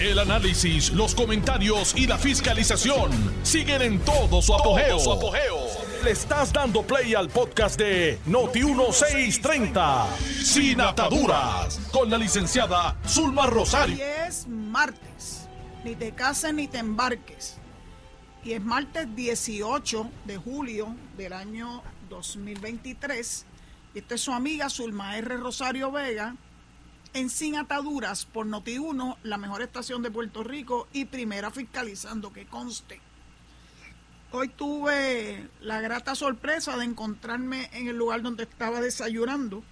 El análisis, los comentarios y la fiscalización siguen en todo su apogeo. Le estás dando play al podcast de Noti1630, Sin Ataduras, con la licenciada Zulma Rosario. Hoy es martes, ni te cases ni te embarques. Y es martes 18 de julio del año 2023. Y esta es su amiga Zulma R. Rosario Vega en Sin Ataduras por Noti1, la mejor estación de Puerto Rico y primera fiscalizando, que conste. Hoy tuve la grata sorpresa de encontrarme en el lugar donde estaba desayunando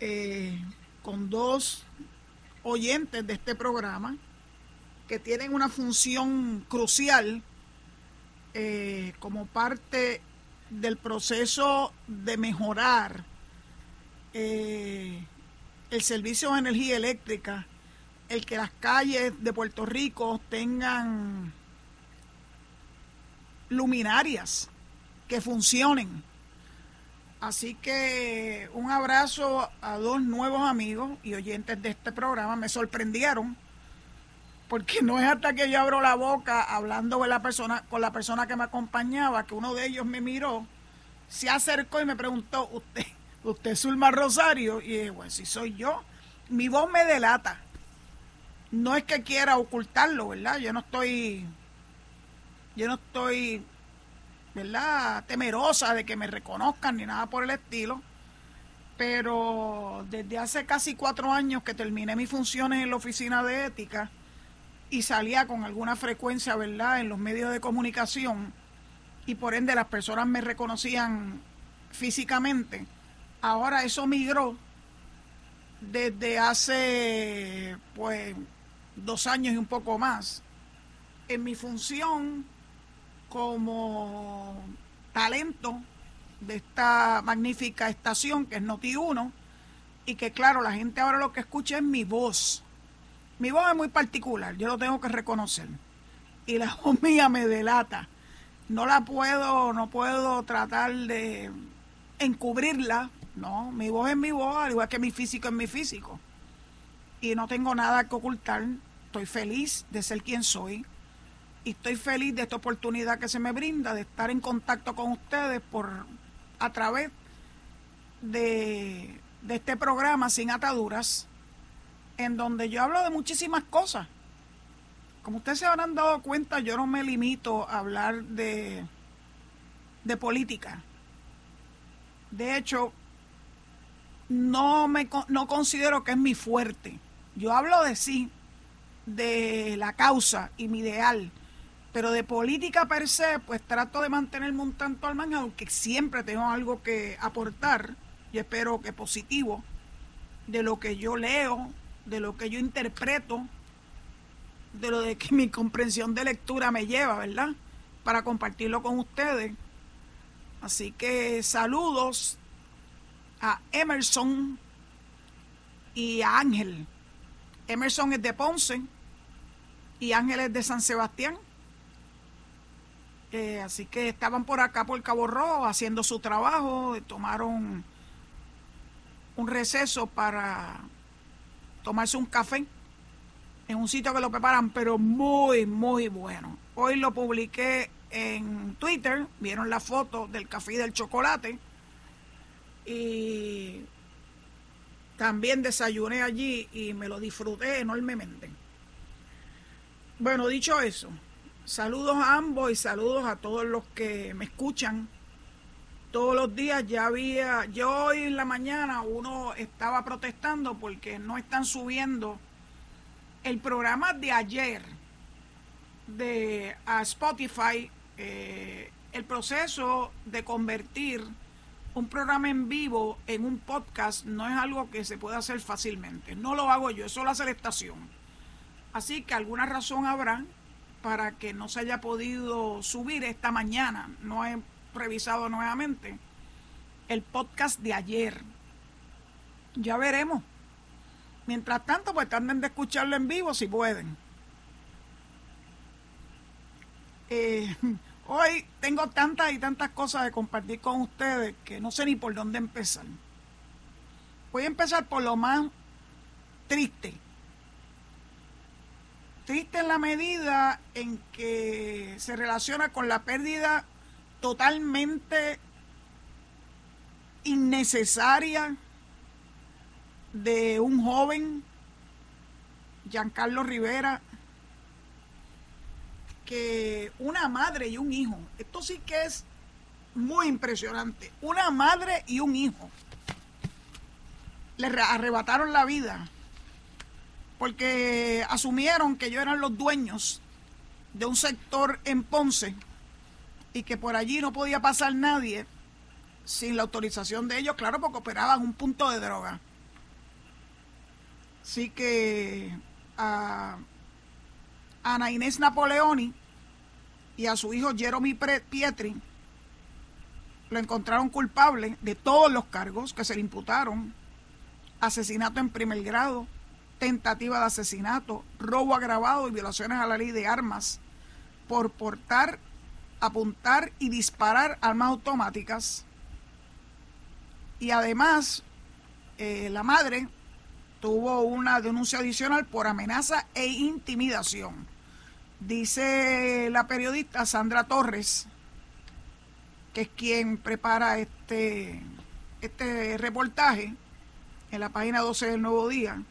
eh, con dos oyentes de este programa que tienen una función crucial eh, como parte del proceso de mejorar eh, el servicio de energía eléctrica, el que las calles de Puerto Rico tengan luminarias que funcionen. Así que un abrazo a dos nuevos amigos y oyentes de este programa. Me sorprendieron porque no es hasta que yo abro la boca hablando con la persona, con la persona que me acompañaba que uno de ellos me miró, se acercó y me preguntó, ¿usted, usted es Zulma Rosario? Y bueno, si soy yo, mi voz me delata. No es que quiera ocultarlo, ¿verdad? Yo no estoy, yo no estoy, ¿verdad? Temerosa de que me reconozcan ni nada por el estilo. Pero desde hace casi cuatro años que terminé mis funciones en la oficina de ética y salía con alguna frecuencia, ¿verdad?, en los medios de comunicación y por ende las personas me reconocían físicamente Ahora eso migró desde hace pues dos años y un poco más en mi función como talento de esta magnífica estación que es Noti 1 y que claro, la gente ahora lo que escucha es mi voz. Mi voz es muy particular, yo lo tengo que reconocer. Y la voz mía me delata. No la puedo, no puedo tratar de encubrirla no, mi voz es mi voz, al igual que mi físico es mi físico. Y no tengo nada que ocultar. Estoy feliz de ser quien soy. Y estoy feliz de esta oportunidad que se me brinda de estar en contacto con ustedes por a través de, de este programa Sin Ataduras, en donde yo hablo de muchísimas cosas. Como ustedes se habrán dado cuenta, yo no me limito a hablar de, de política. De hecho, no, me, no considero que es mi fuerte. Yo hablo de sí, de la causa y mi ideal, pero de política per se, pues trato de mantenerme un tanto al margen, aunque siempre tengo algo que aportar, y espero que positivo, de lo que yo leo, de lo que yo interpreto, de lo de que mi comprensión de lectura me lleva, ¿verdad? Para compartirlo con ustedes. Así que saludos a Emerson y a Ángel. Emerson es de Ponce y Ángel es de San Sebastián. Eh, así que estaban por acá por Cabo Rojo haciendo su trabajo, tomaron un receso para tomarse un café en un sitio que lo preparan, pero muy, muy bueno. Hoy lo publiqué en Twitter, vieron la foto del café y del chocolate y también desayuné allí y me lo disfruté enormemente. Bueno, dicho eso, saludos a ambos y saludos a todos los que me escuchan todos los días. Ya había, yo hoy en la mañana uno estaba protestando porque no están subiendo el programa de ayer de a Spotify, eh, el proceso de convertir un programa en vivo en un podcast no es algo que se pueda hacer fácilmente. No lo hago yo, eso lo hace la estación. Así que alguna razón habrá para que no se haya podido subir esta mañana. No he revisado nuevamente el podcast de ayer. Ya veremos. Mientras tanto, pues traten de escucharlo en vivo si pueden. Eh, Hoy tengo tantas y tantas cosas de compartir con ustedes que no sé ni por dónde empezar. Voy a empezar por lo más triste. Triste en la medida en que se relaciona con la pérdida totalmente innecesaria de un joven, Giancarlo Rivera, que una madre y un hijo, esto sí que es muy impresionante, una madre y un hijo le arrebataron la vida porque asumieron que ellos eran los dueños de un sector en Ponce y que por allí no podía pasar nadie sin la autorización de ellos, claro, porque operaban un punto de droga. Así que a Ana Inés Napoleoni y a su hijo Jeremy Pietri lo encontraron culpable de todos los cargos que se le imputaron. Asesinato en primer grado, tentativa de asesinato, robo agravado y violaciones a la ley de armas por portar, apuntar y disparar armas automáticas. Y además, eh, la madre tuvo una denuncia adicional por amenaza e intimidación. Dice la periodista Sandra Torres, que es quien prepara este, este reportaje en la página 12 del Nuevo Día,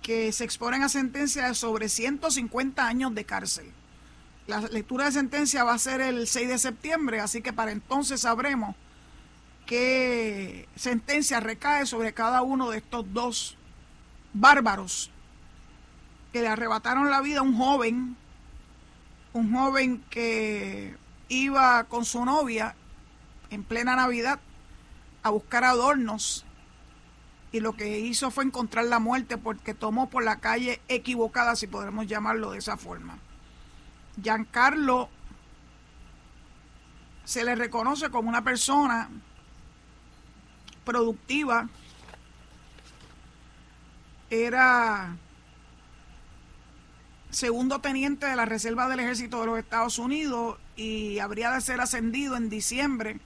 que se exponen a sentencia de sobre 150 años de cárcel. La lectura de sentencia va a ser el 6 de septiembre, así que para entonces sabremos qué sentencia recae sobre cada uno de estos dos bárbaros que le arrebataron la vida a un joven, un joven que iba con su novia en plena Navidad a buscar adornos y lo que hizo fue encontrar la muerte porque tomó por la calle equivocada, si podemos llamarlo de esa forma. Giancarlo se le reconoce como una persona productiva, era segundo teniente de la Reserva del Ejército de los Estados Unidos y habría de ser ascendido en diciembre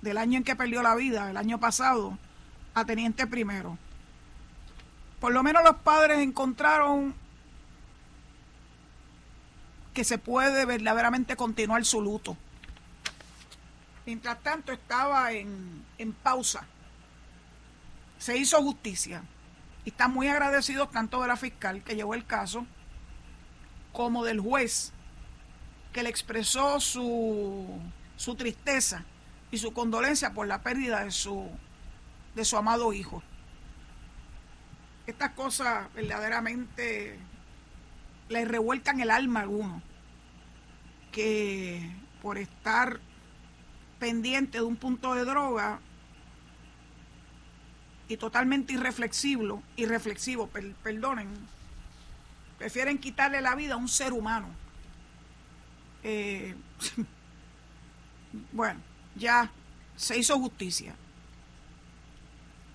del año en que perdió la vida, el año pasado, a teniente primero. Por lo menos los padres encontraron que se puede verdaderamente continuar su luto. Mientras tanto estaba en, en pausa. Se hizo justicia. Y están muy agradecidos tanto de la fiscal que llevó el caso como del juez que le expresó su, su tristeza y su condolencia por la pérdida de su de su amado hijo. Estas cosas verdaderamente le revuelcan el alma a alguno, que por estar pendiente de un punto de droga y totalmente irreflexivo, irreflexivo, perdonen, prefieren quitarle la vida a un ser humano. Eh, bueno, ya se hizo justicia.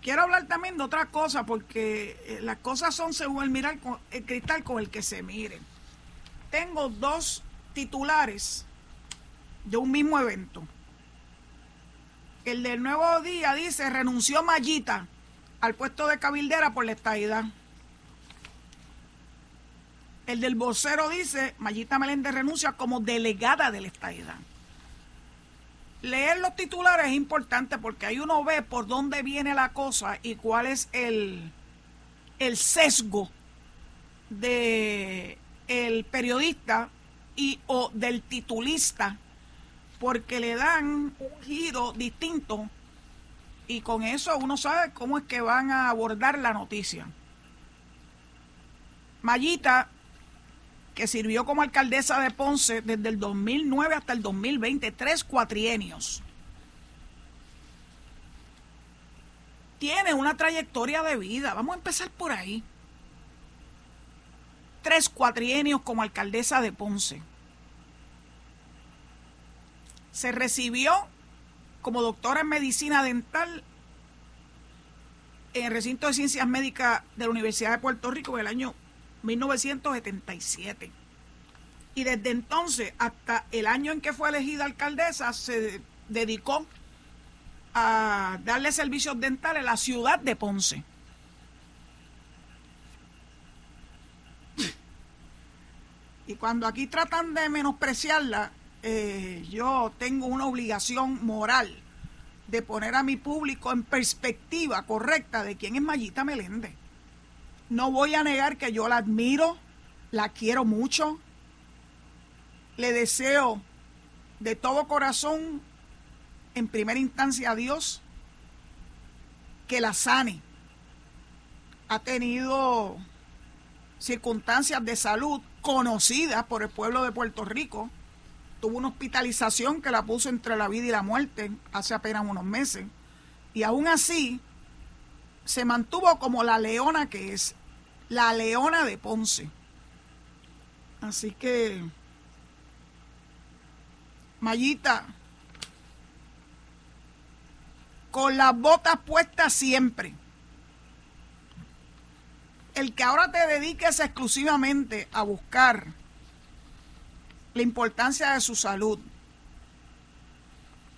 Quiero hablar también de otra cosa, porque eh, las cosas son según el, mirar el cristal con el que se miren. Tengo dos titulares de un mismo evento. El del Nuevo Día dice, renunció Mayita al puesto de cabildera por la estadidad. El del vocero dice, Mayita Meléndez renuncia como delegada de la leer los titulares es importante porque ahí uno ve por dónde viene la cosa y cuál es el, el sesgo de el periodista y o del titulista porque le dan un giro distinto y con eso uno sabe cómo es que van a abordar la noticia. Mayita que sirvió como alcaldesa de Ponce desde el 2009 hasta el 2020, tres cuatrienios. Tiene una trayectoria de vida, vamos a empezar por ahí. Tres cuatrienios como alcaldesa de Ponce. Se recibió como doctora en medicina dental en el recinto de ciencias médicas de la Universidad de Puerto Rico en el año 1977. Y desde entonces hasta el año en que fue elegida alcaldesa se dedicó a darle servicios dentales a la ciudad de Ponce. Y cuando aquí tratan de menospreciarla, eh, yo tengo una obligación moral de poner a mi público en perspectiva correcta de quién es Mayita Meléndez. No voy a negar que yo la admiro, la quiero mucho, le deseo de todo corazón, en primera instancia a Dios, que la sane. Ha tenido circunstancias de salud conocidas por el pueblo de Puerto Rico. Tuvo una hospitalización que la puso entre la vida y la muerte hace apenas unos meses. Y aún así se mantuvo como la leona que es, la leona de Ponce. Así que Mayita, con las botas puestas siempre. El que ahora te dediques exclusivamente a buscar la importancia de su salud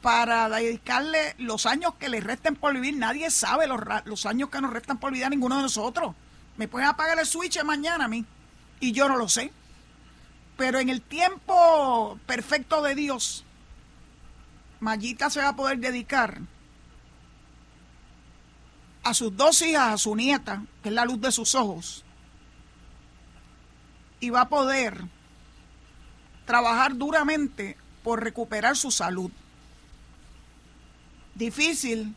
para dedicarle los años que le resten por vivir, nadie sabe los, los años que nos restan por vivir ninguno de nosotros. Me pueden apagar el switch mañana a mí y yo no lo sé. Pero en el tiempo perfecto de Dios, Mayita se va a poder dedicar a sus dos hijas, a su nieta, que es la luz de sus ojos, y va a poder trabajar duramente por recuperar su salud. Difícil.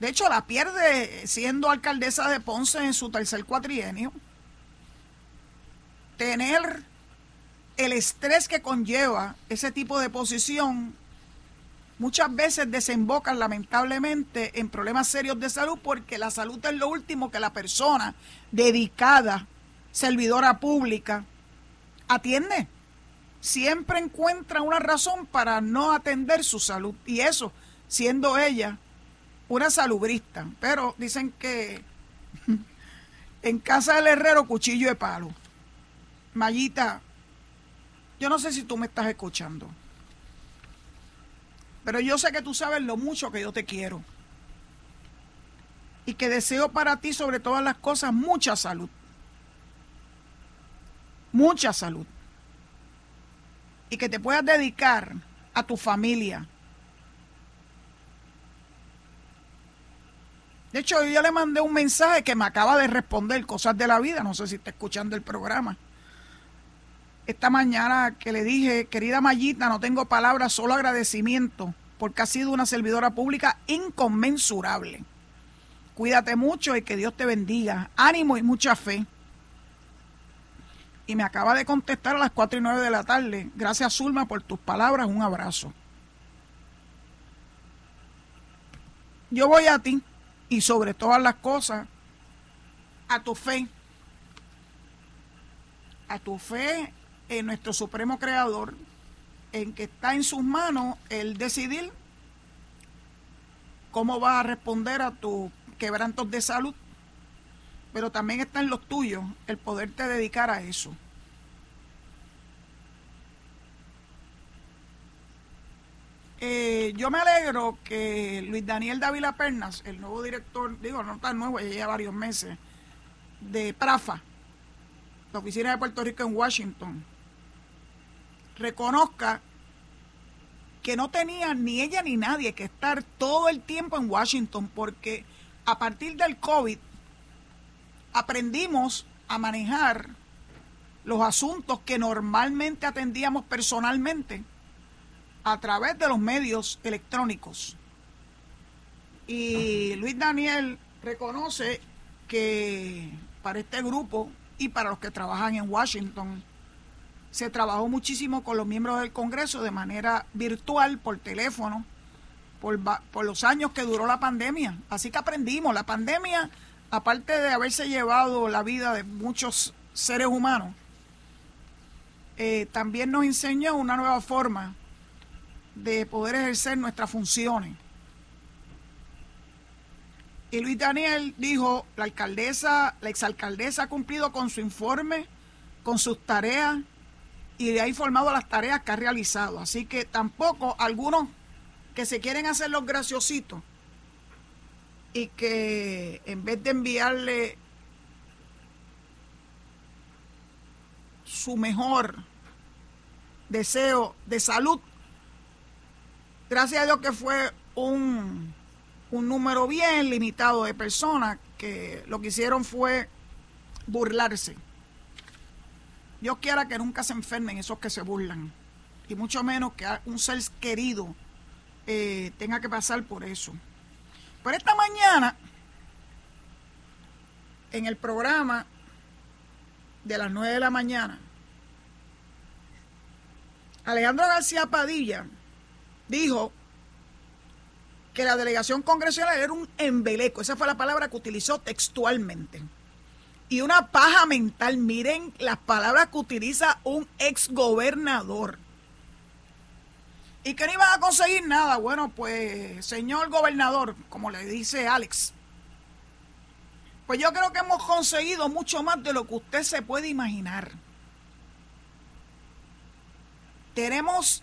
De hecho, la pierde siendo alcaldesa de Ponce en su tercer cuatrienio. Tener el estrés que conlleva ese tipo de posición muchas veces desembocan lamentablemente en problemas serios de salud porque la salud es lo último que la persona dedicada, servidora pública, atiende. Siempre encuentra una razón para no atender su salud y eso siendo ella una salubrista. Pero dicen que en casa del herrero cuchillo de palo. Mayita, yo no sé si tú me estás escuchando, pero yo sé que tú sabes lo mucho que yo te quiero. Y que deseo para ti, sobre todas las cosas, mucha salud. Mucha salud. Y que te puedas dedicar a tu familia. De hecho, yo le mandé un mensaje que me acaba de responder cosas de la vida. No sé si está escuchando el programa esta mañana que le dije, querida Mayita, no tengo palabras, solo agradecimiento, porque ha sido una servidora pública inconmensurable. Cuídate mucho y que Dios te bendiga. Ánimo y mucha fe. Y me acaba de contestar a las 4 y 9 de la tarde. Gracias, Zulma, por tus palabras. Un abrazo. Yo voy a ti y sobre todas las cosas, a tu fe. A tu fe en nuestro Supremo Creador, en que está en sus manos el decidir cómo vas a responder a tus quebrantos de salud, pero también está en los tuyos el poderte dedicar a eso. Eh, yo me alegro que Luis Daniel Dávila Pernas, el nuevo director, digo, no tan nuevo, ya lleva varios meses, de PRAFA, la oficina de Puerto Rico en Washington, reconozca que no tenía ni ella ni nadie que estar todo el tiempo en Washington porque a partir del COVID aprendimos a manejar los asuntos que normalmente atendíamos personalmente a través de los medios electrónicos. Y Luis Daniel reconoce que para este grupo y para los que trabajan en Washington, se trabajó muchísimo con los miembros del Congreso de manera virtual, por teléfono, por, los años que duró la pandemia. Así que aprendimos, la pandemia, aparte de haberse llevado la vida de muchos seres humanos, eh, también nos enseñó una nueva forma de poder ejercer nuestras funciones. Y Luis Daniel dijo, la alcaldesa, la exalcaldesa ha cumplido con su informe, con sus tareas, y de ahí formado las tareas que ha realizado. Así que tampoco algunos que se quieren hacer los graciositos y que en vez de enviarle su mejor deseo de salud. Gracias a Dios que fue un, un número bien limitado de personas que lo que hicieron fue burlarse. Dios quiera que nunca se enfermen esos que se burlan. Y mucho menos que un ser querido eh, tenga que pasar por eso. Pero esta mañana, en el programa de las 9 de la mañana, Alejandro García Padilla dijo que la delegación congresional era un embeleco. Esa fue la palabra que utilizó textualmente y una paja mental. Miren las palabras que utiliza un ex gobernador. Y que no iban a conseguir nada. Bueno, pues, señor gobernador, como le dice Alex, pues yo creo que hemos conseguido mucho más de lo que usted se puede imaginar. Tenemos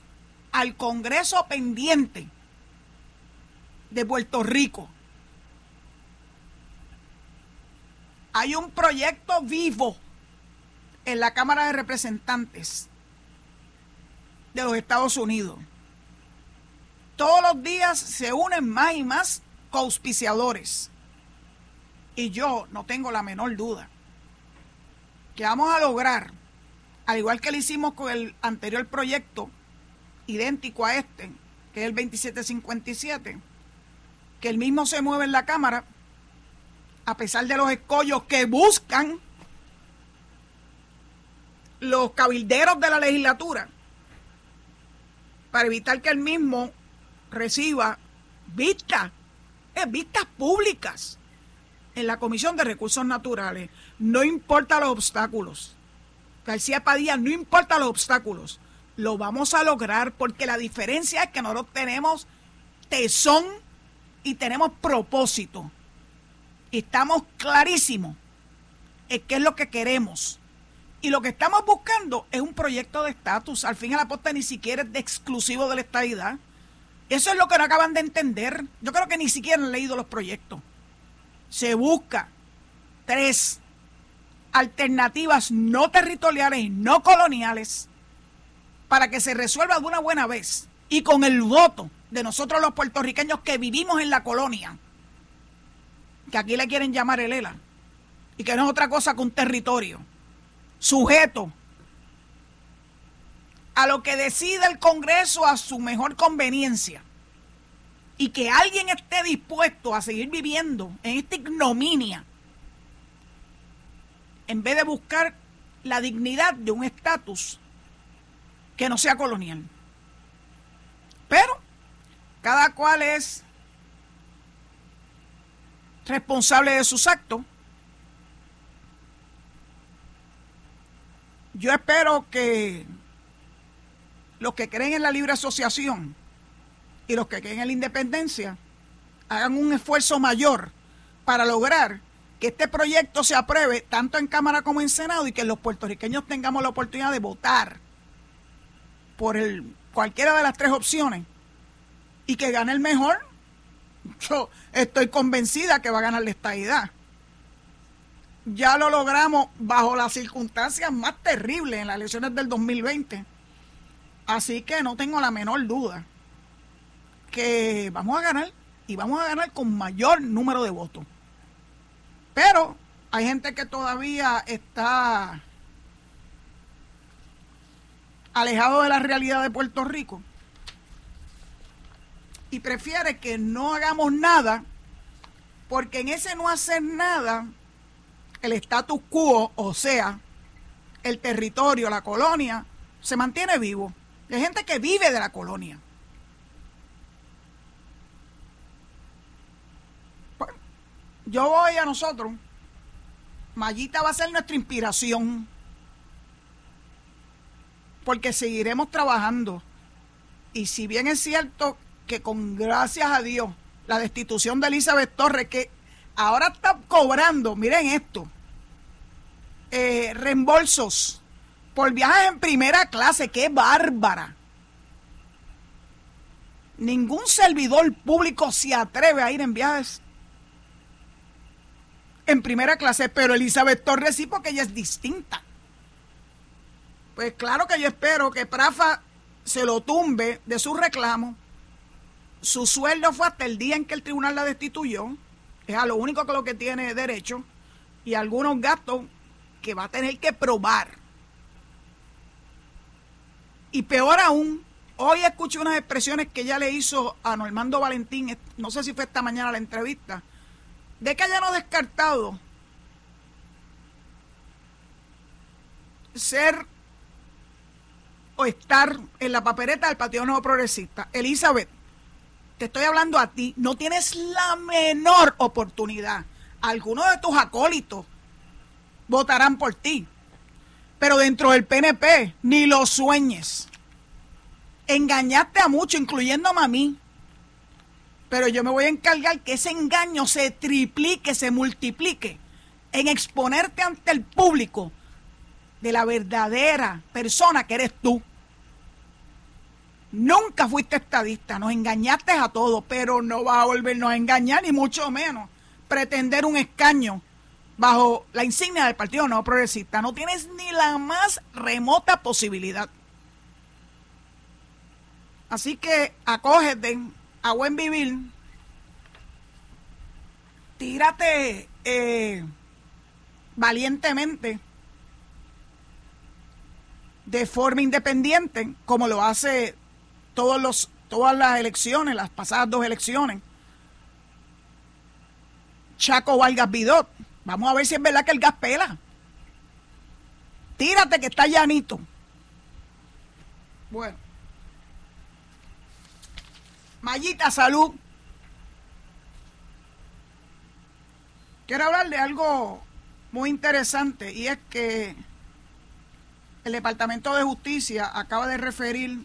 al Congreso pendiente de Puerto Rico Hay un proyecto vivo en la Cámara de Representantes de los Estados Unidos. Todos los días se unen más y más auspiciadores. Y yo no tengo la menor duda que vamos a lograr, al igual que lo hicimos con el anterior proyecto, idéntico a este, que es el 2757, que el mismo se mueve en la Cámara a pesar de los escollos que buscan los cabilderos de la legislatura para evitar que el mismo reciba vistas, eh, vistas públicas en la Comisión de Recursos Naturales. No importa los obstáculos. García Padilla, no importa los obstáculos. Lo vamos a lograr porque la diferencia es que nosotros tenemos tesón y tenemos propósito estamos clarísimos en qué es lo que queremos. Y lo que estamos buscando es un proyecto de estatus. Al fin y al posta ni siquiera es de exclusivo de la estadidad. Eso es lo que no acaban de entender. Yo creo que ni siquiera han leído los proyectos. Se busca tres alternativas no territoriales y no coloniales para que se resuelva de una buena vez y con el voto de nosotros los puertorriqueños que vivimos en la colonia que aquí le quieren llamar el ELA, y que no es otra cosa que un territorio sujeto a lo que decide el Congreso a su mejor conveniencia y que alguien esté dispuesto a seguir viviendo en esta ignominia en vez de buscar la dignidad de un estatus que no sea colonial. Pero cada cual es responsable de sus actos. Yo espero que los que creen en la libre asociación y los que creen en la independencia hagan un esfuerzo mayor para lograr que este proyecto se apruebe tanto en Cámara como en Senado y que los puertorriqueños tengamos la oportunidad de votar por el, cualquiera de las tres opciones y que gane el mejor yo estoy convencida que va a ganar la estadidad. Ya lo logramos bajo las circunstancias más terribles en las elecciones del 2020. Así que no tengo la menor duda que vamos a ganar y vamos a ganar con mayor número de votos. Pero hay gente que todavía está alejado de la realidad de Puerto Rico y prefiere que no hagamos nada, porque en ese no hacer nada, el status quo, o sea, el territorio, la colonia, se mantiene vivo. Hay gente que vive de la colonia. yo voy a nosotros. Mayita va a ser nuestra inspiración. Porque seguiremos trabajando. Y si bien es cierto que con gracias a Dios, la destitución de Elizabeth Torres, que ahora está cobrando, miren esto, eh, reembolsos por viajes en primera clase, qué bárbara. Ningún servidor público se atreve a ir en viajes en primera clase, pero Elizabeth Torres sí, porque ella es distinta. Pues claro que yo espero que Prafa se lo tumbe de su reclamo. Su sueldo fue hasta el día en que el tribunal la destituyó. Es a lo único que lo que tiene derecho. Y algunos gastos que va a tener que probar. Y peor aún, hoy escuché unas expresiones que ella le hizo a Normando Valentín, no sé si fue esta mañana la entrevista, de que haya no descartado ser o estar en la papeleta del Partido Nuevo Progresista. Elizabeth, te estoy hablando a ti, no tienes la menor oportunidad. Algunos de tus acólitos votarán por ti, pero dentro del PNP ni lo sueñes. Engañaste a muchos, incluyéndome a mí. Pero yo me voy a encargar que ese engaño se triplique, se multiplique en exponerte ante el público de la verdadera persona que eres tú. Nunca fuiste estadista, nos engañaste a todos, pero no vas a volvernos a engañar, ni mucho menos pretender un escaño bajo la insignia del Partido No Progresista. No tienes ni la más remota posibilidad. Así que acógete a buen vivir, tírate eh, valientemente de forma independiente, como lo hace todos los, todas las elecciones, las pasadas dos elecciones. Chaco Vargas Vidot. Vamos a ver si es verdad que el gas pela. Tírate que está llanito. Bueno. Mayita, salud. Quiero hablar de algo muy interesante y es que el Departamento de Justicia acaba de referir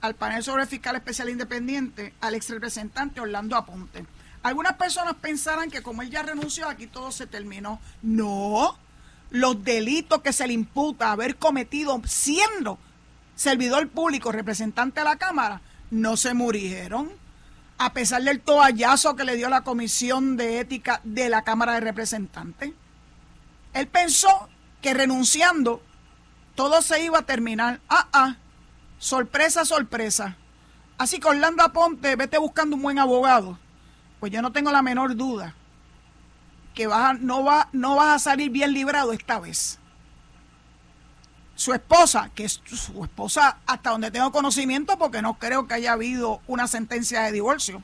al panel sobre fiscal especial independiente al ex representante Orlando Aponte. Algunas personas pensarán que como él ya renunció, aquí todo se terminó. No, los delitos que se le imputa haber cometido siendo servidor público, representante de la Cámara, no se murieron. A pesar del toallazo que le dio la Comisión de Ética de la Cámara de Representantes. Él pensó que renunciando todo se iba a terminar. Ah, ah, sorpresa, sorpresa. Así que Orlando Aponte, vete buscando un buen abogado. Pues yo no tengo la menor duda que no, va, no vas a salir bien librado esta vez. Su esposa, que es su esposa hasta donde tengo conocimiento, porque no creo que haya habido una sentencia de divorcio,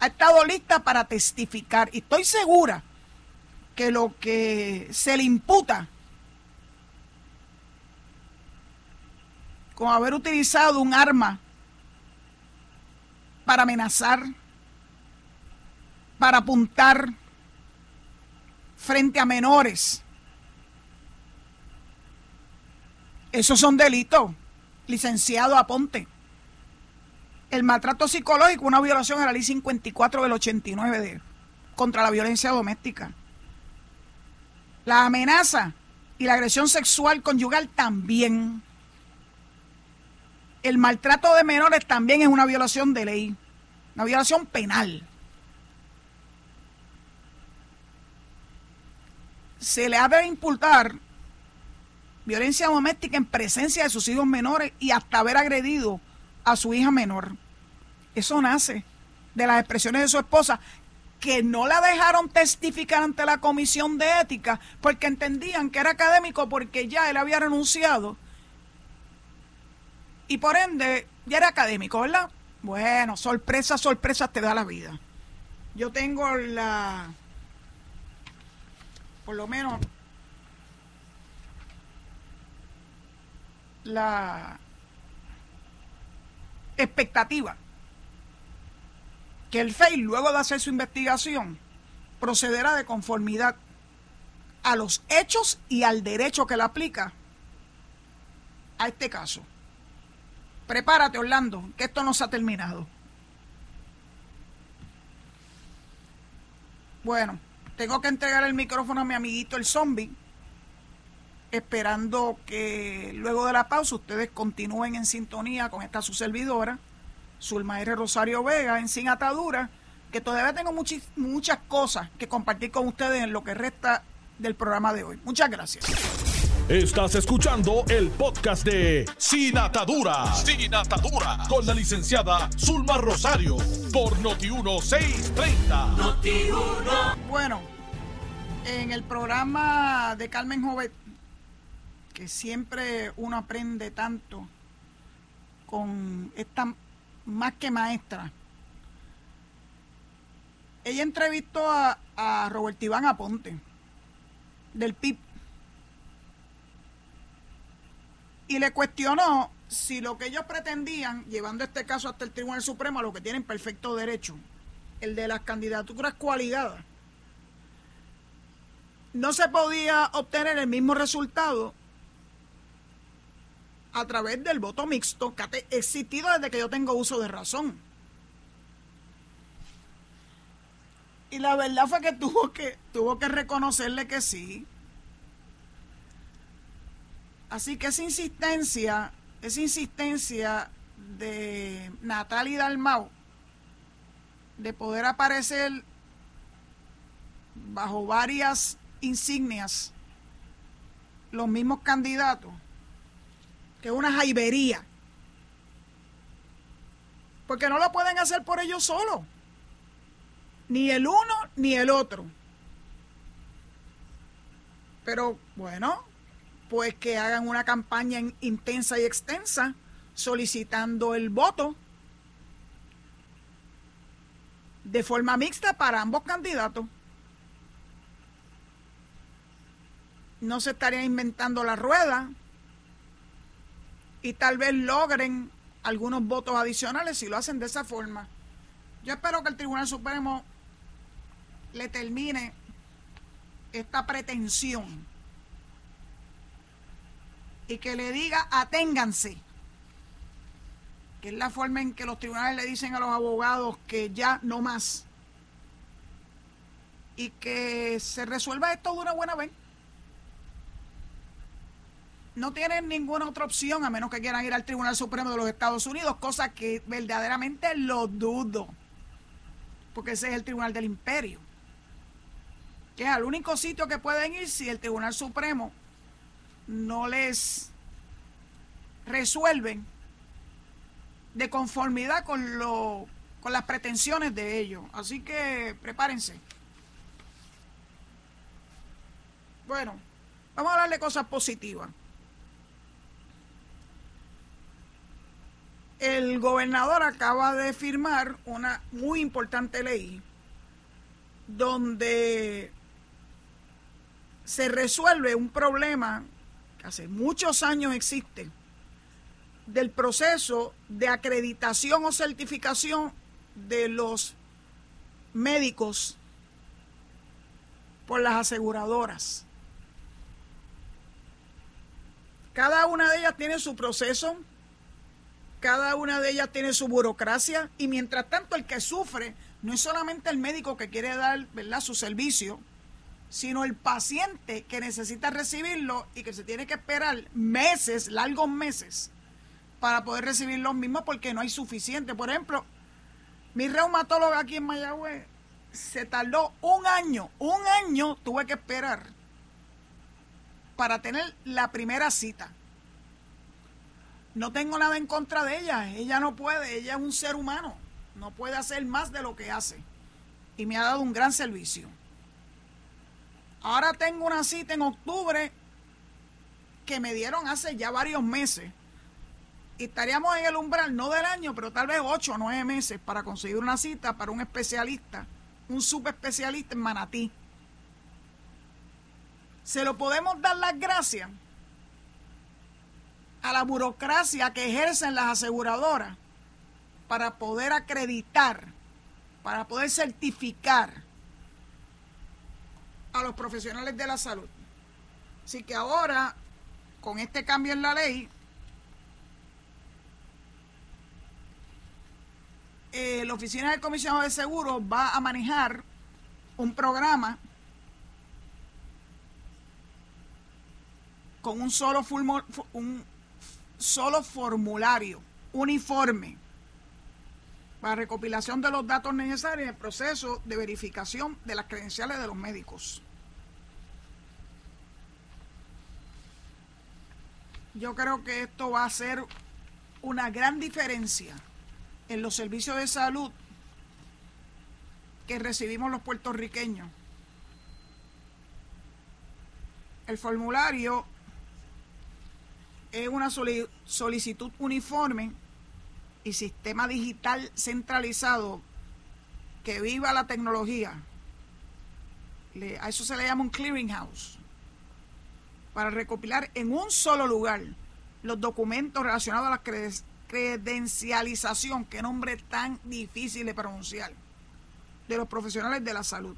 ha estado lista para testificar y estoy segura que lo que se le imputa con haber utilizado un arma para amenazar, para apuntar frente a menores. Esos son delitos, licenciado Aponte. El maltrato psicológico, una violación a la ley 54 del 89 de, contra la violencia doméstica. La amenaza y la agresión sexual conyugal también el maltrato de menores también es una violación de ley, una violación penal. Se le ha de imputar violencia doméstica en presencia de sus hijos menores y hasta haber agredido a su hija menor. Eso nace de las expresiones de su esposa, que no la dejaron testificar ante la comisión de ética porque entendían que era académico porque ya él había renunciado y por ende ya era académico, ¿verdad? Bueno, sorpresa, sorpresa te da la vida. Yo tengo la, por lo menos, la expectativa que el FEI, luego de hacer su investigación, procederá de conformidad a los hechos y al derecho que le aplica a este caso. Prepárate, Orlando, que esto no se ha terminado. Bueno, tengo que entregar el micrófono a mi amiguito el zombie, esperando que luego de la pausa ustedes continúen en sintonía con esta su servidora, Zulmaire Rosario Vega, en Sin Atadura, que todavía tengo muchas cosas que compartir con ustedes en lo que resta del programa de hoy. Muchas gracias. Estás escuchando el podcast de Sin Atadura. Sin Atadura. Con la licenciada Zulma Rosario. Por Noti1630. Bueno, en el programa de Carmen Jovet, que siempre uno aprende tanto con esta más que maestra. Ella entrevistó a, a Robert Iván Aponte, del PIB y le cuestionó si lo que ellos pretendían, llevando este caso hasta el Tribunal Supremo, a lo que tienen perfecto derecho, el de las candidaturas coaligadas, no se podía obtener el mismo resultado a través del voto mixto que ha existido desde que yo tengo uso de razón. Y la verdad fue que tuvo que, tuvo que reconocerle que sí, Así que esa insistencia, esa insistencia de Natalia Dalmau de poder aparecer bajo varias insignias los mismos candidatos, que una jaibería. Porque no lo pueden hacer por ellos solos. Ni el uno ni el otro. Pero bueno, pues que hagan una campaña intensa y extensa solicitando el voto de forma mixta para ambos candidatos. No se estaría inventando la rueda y tal vez logren algunos votos adicionales si lo hacen de esa forma. Yo espero que el Tribunal Supremo le termine esta pretensión y que le diga aténganse, que es la forma en que los tribunales le dicen a los abogados que ya no más, y que se resuelva esto de una buena vez. No tienen ninguna otra opción a menos que quieran ir al Tribunal Supremo de los Estados Unidos, cosa que verdaderamente lo dudo, porque ese es el Tribunal del Imperio, que es el único sitio que pueden ir si el Tribunal Supremo no les resuelven de conformidad con, lo, con las pretensiones de ellos. Así que prepárense. Bueno, vamos a hablar de cosas positivas. El gobernador acaba de firmar una muy importante ley donde se resuelve un problema hace muchos años existe, del proceso de acreditación o certificación de los médicos por las aseguradoras. Cada una de ellas tiene su proceso, cada una de ellas tiene su burocracia y mientras tanto el que sufre no es solamente el médico que quiere dar ¿verdad? su servicio, sino el paciente que necesita recibirlo y que se tiene que esperar meses, largos meses, para poder recibir los mismos porque no hay suficiente. Por ejemplo, mi reumatóloga aquí en Mayagüez se tardó un año, un año tuve que esperar para tener la primera cita. No tengo nada en contra de ella, ella no puede, ella es un ser humano, no puede hacer más de lo que hace. Y me ha dado un gran servicio. Ahora tengo una cita en octubre que me dieron hace ya varios meses. Y estaríamos en el umbral, no del año, pero tal vez ocho o nueve meses para conseguir una cita para un especialista, un subespecialista en Manatí. Se lo podemos dar las gracias a la burocracia que ejercen las aseguradoras para poder acreditar, para poder certificar a los profesionales de la salud. Así que ahora, con este cambio en la ley, eh, la Oficina del Comisionado de Seguros va a manejar un programa con un solo, un solo formulario uniforme para recopilación de los datos necesarios en el proceso de verificación de las credenciales de los médicos. Yo creo que esto va a ser una gran diferencia en los servicios de salud que recibimos los puertorriqueños. El formulario es una solicitud uniforme y sistema digital centralizado que viva la tecnología. a eso se le llama un clearinghouse. Para recopilar en un solo lugar los documentos relacionados a la credencialización, qué nombre tan difícil de pronunciar, de los profesionales de la salud.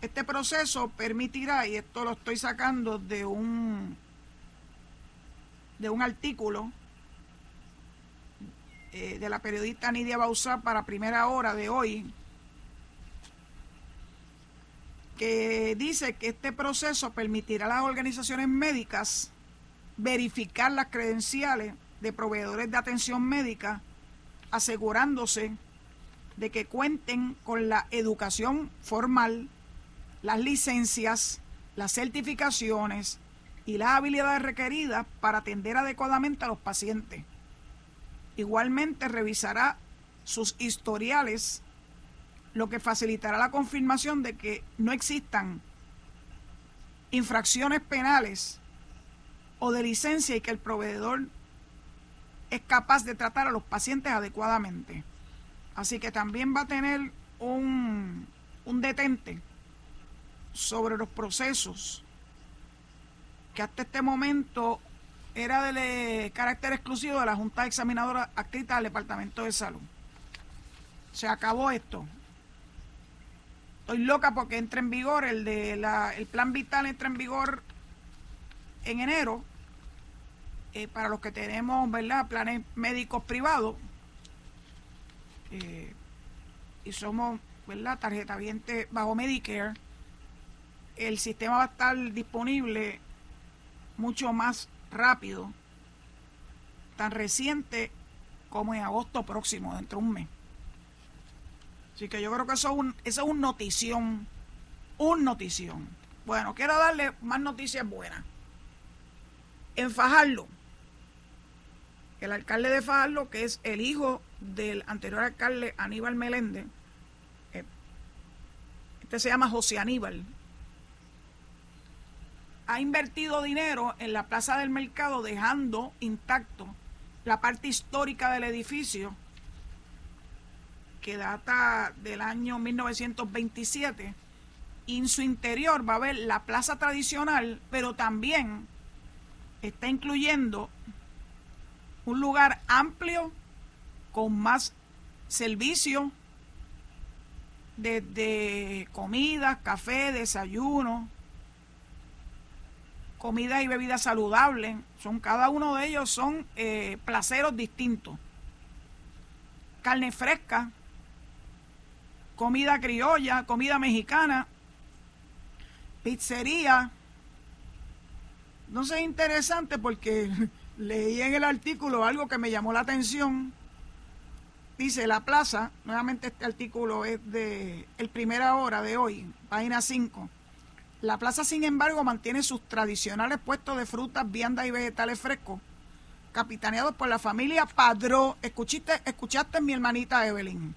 Este proceso permitirá, y esto lo estoy sacando de un de un artículo eh, de la periodista Nidia Bausá para primera hora de hoy, que dice que este proceso permitirá a las organizaciones médicas verificar las credenciales de proveedores de atención médica, asegurándose de que cuenten con la educación formal, las licencias, las certificaciones y las habilidades requeridas para atender adecuadamente a los pacientes. Igualmente revisará sus historiales, lo que facilitará la confirmación de que no existan infracciones penales o de licencia y que el proveedor es capaz de tratar a los pacientes adecuadamente. Así que también va a tener un, un detente sobre los procesos que hasta este momento era de carácter exclusivo de la Junta Examinadora Adscrita del Departamento de Salud. Se acabó esto. Estoy loca porque entra en vigor el de la, el plan vital entra en vigor en enero eh, para los que tenemos verdad planes médicos privados eh, y somos verdad tarjeta viente bajo Medicare el sistema va a estar disponible mucho más rápido, tan reciente como en agosto próximo, dentro de un mes. Así que yo creo que eso es un, eso es un notición, un notición. Bueno, quiero darle más noticias buenas. En Fajardo, el alcalde de Fajardo, que es el hijo del anterior alcalde Aníbal Meléndez, eh, este se llama José Aníbal, ha invertido dinero en la plaza del mercado dejando intacto la parte histórica del edificio que data del año 1927 y en su interior va a haber la plaza tradicional pero también está incluyendo un lugar amplio con más servicio desde comida, café, desayuno, comida y bebidas saludables. Son, cada uno de ellos son eh, placeros distintos. Carne fresca, comida criolla, comida mexicana, pizzería. No sé, interesante porque leí en el artículo algo que me llamó la atención. Dice la plaza, nuevamente este artículo es de el primera hora de hoy, página 5 la plaza, sin embargo, mantiene sus tradicionales puestos de frutas, viandas y vegetales frescos, capitaneados por la familia Padró. Escuchaste, escuchaste mi hermanita Evelyn,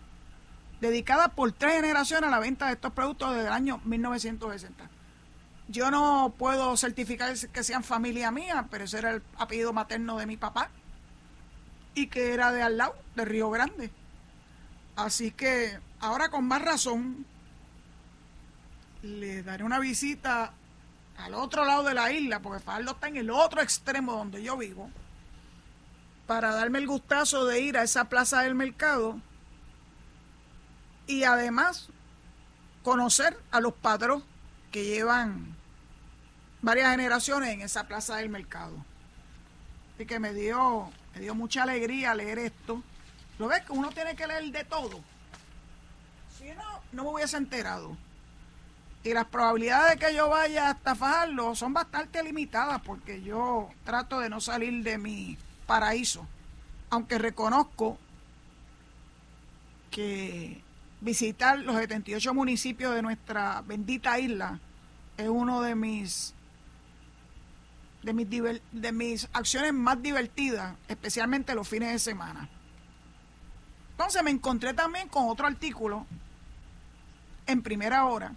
dedicada por tres generaciones a la venta de estos productos desde el año 1960. Yo no puedo certificar que sean familia mía, pero ese era el apellido materno de mi papá y que era de al lado, de Río Grande. Así que ahora con más razón le daré una visita al otro lado de la isla, porque Fajardo está en el otro extremo donde yo vivo, para darme el gustazo de ir a esa plaza del mercado y además conocer a los padros que llevan varias generaciones en esa plaza del mercado. Así que me dio, me dio mucha alegría leer esto. ¿Lo ves? Que uno tiene que leer de todo. Si no, no me hubiese enterado y las probabilidades de que yo vaya hasta Fajardo son bastante limitadas porque yo trato de no salir de mi paraíso, aunque reconozco que visitar los 78 municipios de nuestra bendita isla es uno de mis de mis, de mis acciones más divertidas, especialmente los fines de semana. Entonces me encontré también con otro artículo en primera hora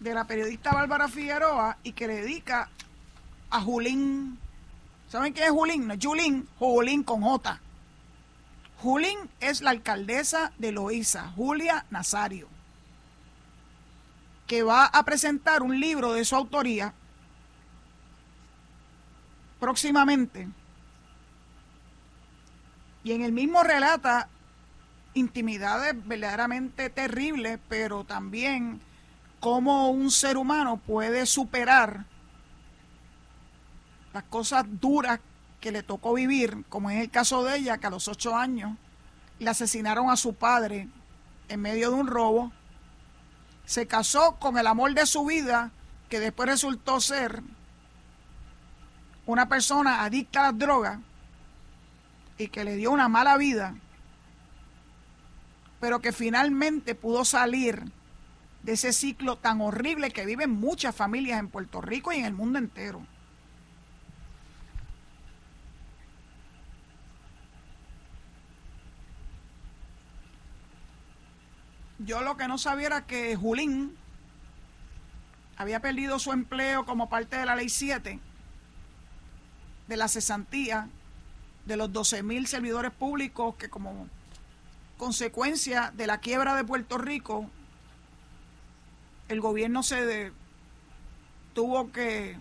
de la periodista Bárbara Figueroa y que le dedica a Julín. ¿Saben quién es Julín? No, Julín, Julín con J. Julín es la alcaldesa de Loíza, Julia Nazario, que va a presentar un libro de su autoría próximamente. Y en el mismo relata intimidades verdaderamente terribles, pero también cómo un ser humano puede superar las cosas duras que le tocó vivir, como es el caso de ella, que a los ocho años le asesinaron a su padre en medio de un robo, se casó con el amor de su vida, que después resultó ser una persona adicta a las drogas y que le dio una mala vida, pero que finalmente pudo salir de ese ciclo tan horrible que viven muchas familias en Puerto Rico y en el mundo entero. Yo lo que no sabía era que Julín había perdido su empleo como parte de la ley 7 de la cesantía de los 12 mil servidores públicos que como consecuencia de la quiebra de Puerto Rico el gobierno se tuvo que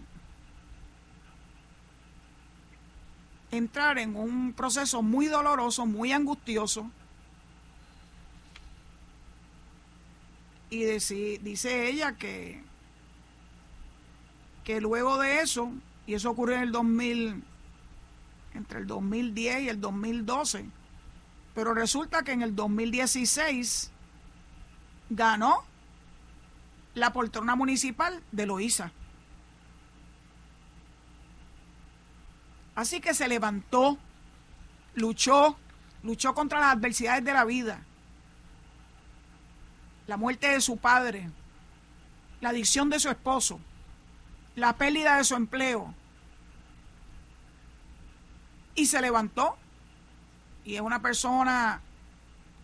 entrar en un proceso muy doloroso, muy angustioso y dice ella que, que luego de eso, y eso ocurrió en el 2000, entre el 2010 y el 2012, pero resulta que en el 2016 ganó la poltrona municipal de Loíza. Así que se levantó, luchó, luchó contra las adversidades de la vida la muerte de su padre, la adicción de su esposo, la pérdida de su empleo. Y se levantó. Y es una persona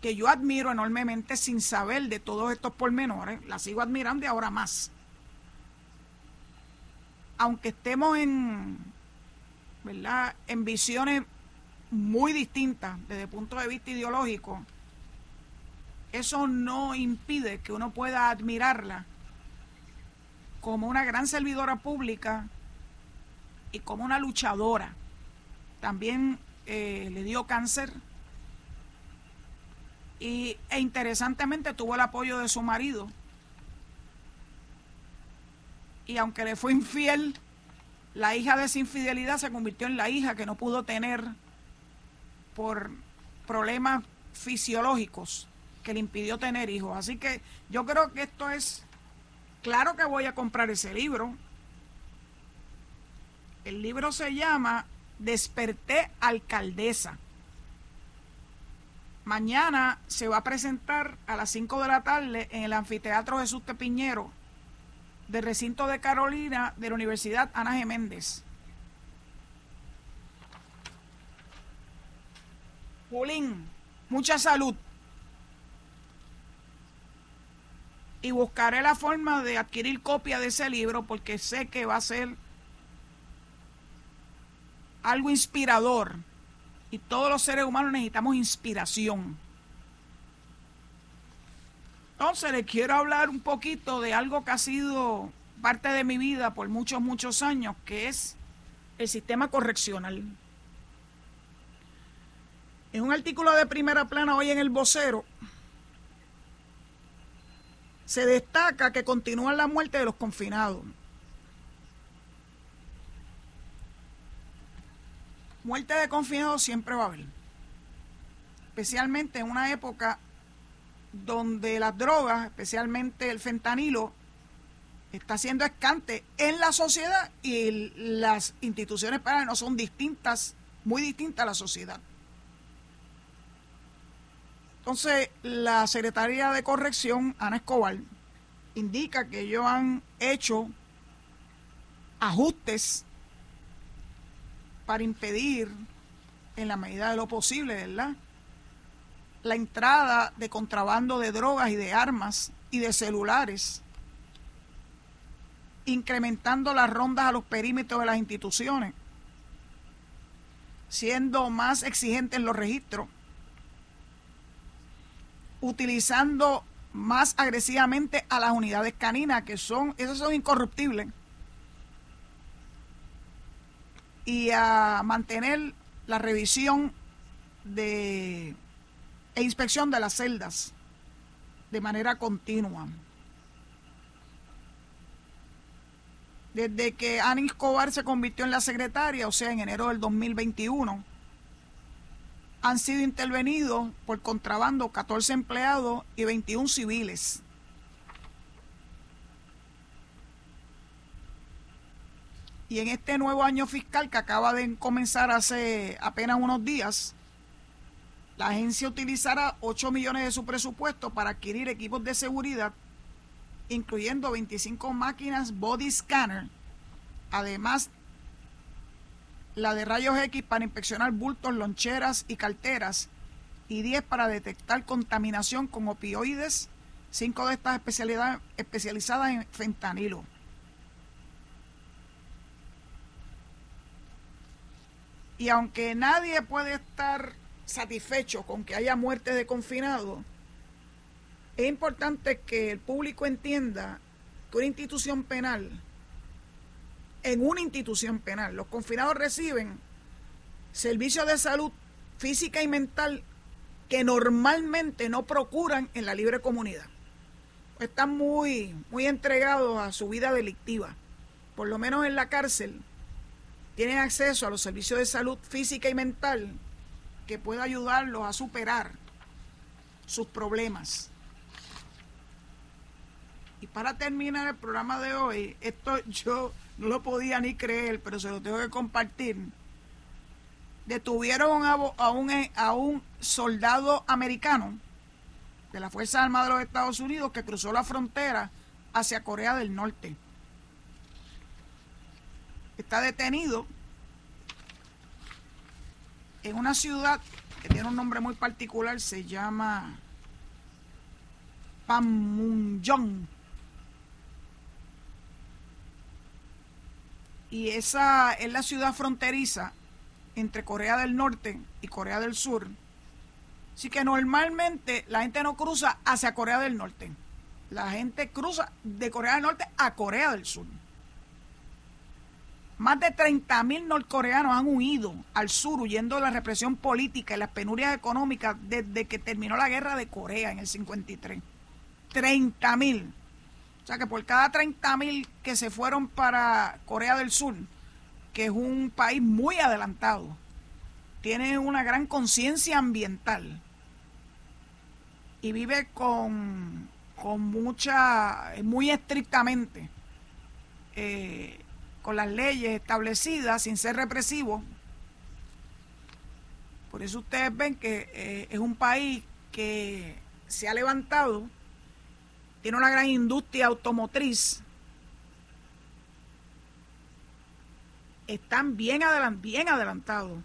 que yo admiro enormemente sin saber de todos estos pormenores. La sigo admirando y ahora más. Aunque estemos en, ¿verdad? en visiones muy distintas desde el punto de vista ideológico, eso no impide que uno pueda admirarla como una gran servidora pública y como una luchadora. También eh, le dio cáncer y, e interesantemente tuvo el apoyo de su marido. Y aunque le fue infiel, la hija de esa infidelidad se convirtió en la hija que no pudo tener por problemas fisiológicos que le impidió tener hijos. Así que yo creo que esto es, claro que voy a comprar ese libro. El libro se llama Desperté alcaldesa. Mañana se va a presentar a las 5 de la tarde en el anfiteatro Jesús Tepiñero del recinto de Carolina de la Universidad Ana Geméndez. Julín, mucha salud. Y buscaré la forma de adquirir copia de ese libro porque sé que va a ser algo inspirador y todos los seres humanos necesitamos inspiración. Entonces les quiero hablar un poquito de algo que ha sido parte de mi vida por muchos, muchos años, que es el sistema correccional. En un artículo de primera plana hoy en el vocero, se destaca que continúa la muerte de los confinados. Muerte de confinados siempre va a haber, especialmente en una época donde las drogas, especialmente el fentanilo, está siendo escante en la sociedad y las instituciones penales no son distintas, muy distintas a la sociedad. Entonces, la Secretaría de Corrección, Ana Escobar, indica que ellos han hecho ajustes para impedir, en la medida de lo posible, ¿verdad? La entrada de contrabando de drogas y de armas y de celulares, incrementando las rondas a los perímetros de las instituciones, siendo más exigentes en los registros, utilizando más agresivamente a las unidades caninas, que son, esos son incorruptibles, y a mantener la revisión de, e inspección de las celdas de manera continua. Desde que Ana Escobar se convirtió en la secretaria, o sea, en enero del 2021, han sido intervenidos por contrabando 14 empleados y 21 civiles. Y en este nuevo año fiscal que acaba de comenzar hace apenas unos días, la agencia utilizará 8 millones de su presupuesto para adquirir equipos de seguridad, incluyendo 25 máquinas body scanner, además la de rayos X para inspeccionar bultos, loncheras y carteras, y 10 para detectar contaminación con opioides, 5 de estas especializadas en fentanilo. Y aunque nadie puede estar satisfecho con que haya muertes de confinados, es importante que el público entienda que una institución penal en una institución penal. Los confinados reciben servicios de salud física y mental que normalmente no procuran en la libre comunidad. Están muy, muy entregados a su vida delictiva. Por lo menos en la cárcel tienen acceso a los servicios de salud física y mental que pueda ayudarlos a superar sus problemas. Y para terminar el programa de hoy, esto yo no lo podía ni creer, pero se lo tengo que compartir. Detuvieron a, un, a un soldado americano de la Fuerza Armada de los Estados Unidos que cruzó la frontera hacia Corea del Norte. Está detenido en una ciudad que tiene un nombre muy particular, se llama Panmunjom y esa es la ciudad fronteriza entre Corea del Norte y Corea del Sur. Así que normalmente la gente no cruza hacia Corea del Norte. La gente cruza de Corea del Norte a Corea del Sur. Más de 30.000 norcoreanos han huido al sur huyendo de la represión política y las penurias económicas desde que terminó la guerra de Corea en el 53. 30.000. O sea que por cada 30 mil que se fueron para Corea del Sur, que es un país muy adelantado, tiene una gran conciencia ambiental y vive con, con mucha, muy estrictamente, eh, con las leyes establecidas, sin ser represivo. Por eso ustedes ven que eh, es un país que se ha levantado tiene una gran industria automotriz. Están bien, bien adelantados.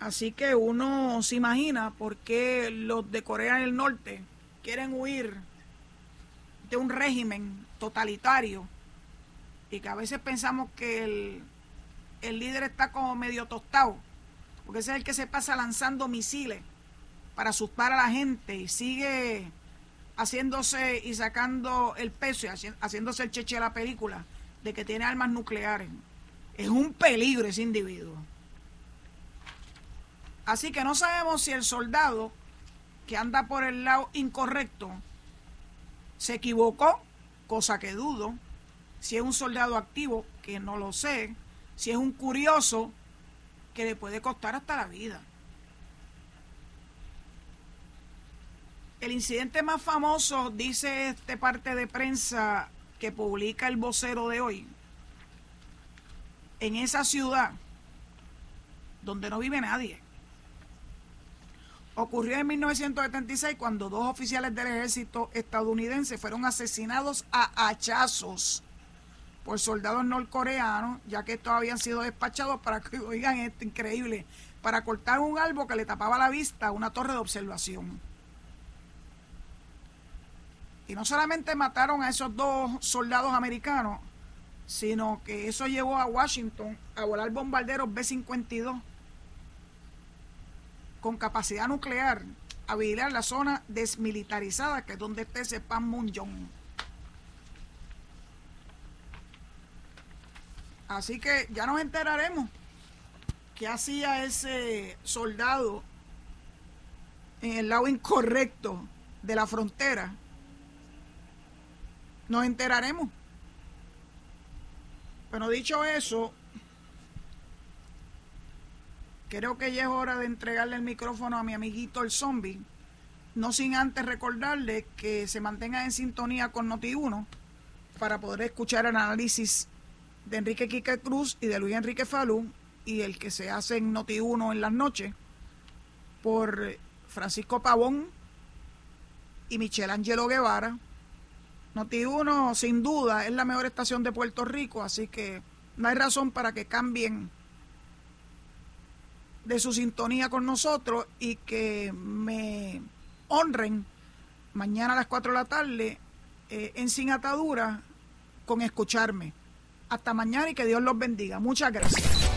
Así que uno se imagina por qué los de Corea del Norte quieren huir de un régimen totalitario y que a veces pensamos que el, el líder está como medio tostado, porque ese es el que se pasa lanzando misiles para asustar a la gente y sigue haciéndose y sacando el peso y haciéndose el cheche de la película de que tiene armas nucleares. Es un peligro ese individuo. Así que no sabemos si el soldado que anda por el lado incorrecto se equivocó, cosa que dudo, si es un soldado activo, que no lo sé, si es un curioso, que le puede costar hasta la vida. El incidente más famoso, dice este parte de prensa que publica el vocero de hoy, en esa ciudad donde no vive nadie. Ocurrió en 1976 cuando dos oficiales del ejército estadounidense fueron asesinados a hachazos por soldados norcoreanos, ya que estos habían sido despachados para que, oigan esto increíble, para cortar un árbol que le tapaba la vista a una torre de observación. Y no solamente mataron a esos dos soldados americanos, sino que eso llevó a Washington a volar bombarderos B-52 con capacidad nuclear a vigilar la zona desmilitarizada, que es donde está ese Panmunjom. Así que ya nos enteraremos qué hacía ese soldado en el lado incorrecto de la frontera. Nos enteraremos. Pero dicho eso, creo que ya es hora de entregarle el micrófono a mi amiguito el zombie. No sin antes recordarle que se mantenga en sintonía con Noti1 para poder escuchar el análisis de Enrique Quique Cruz y de Luis Enrique Falú y el que se hace en Noti1 en las noches por Francisco Pavón y Michel Angelo Guevara. Noti1 sin duda es la mejor estación de Puerto Rico, así que no hay razón para que cambien de su sintonía con nosotros y que me honren mañana a las 4 de la tarde eh, en Sin Atadura con escucharme. Hasta mañana y que Dios los bendiga. Muchas gracias.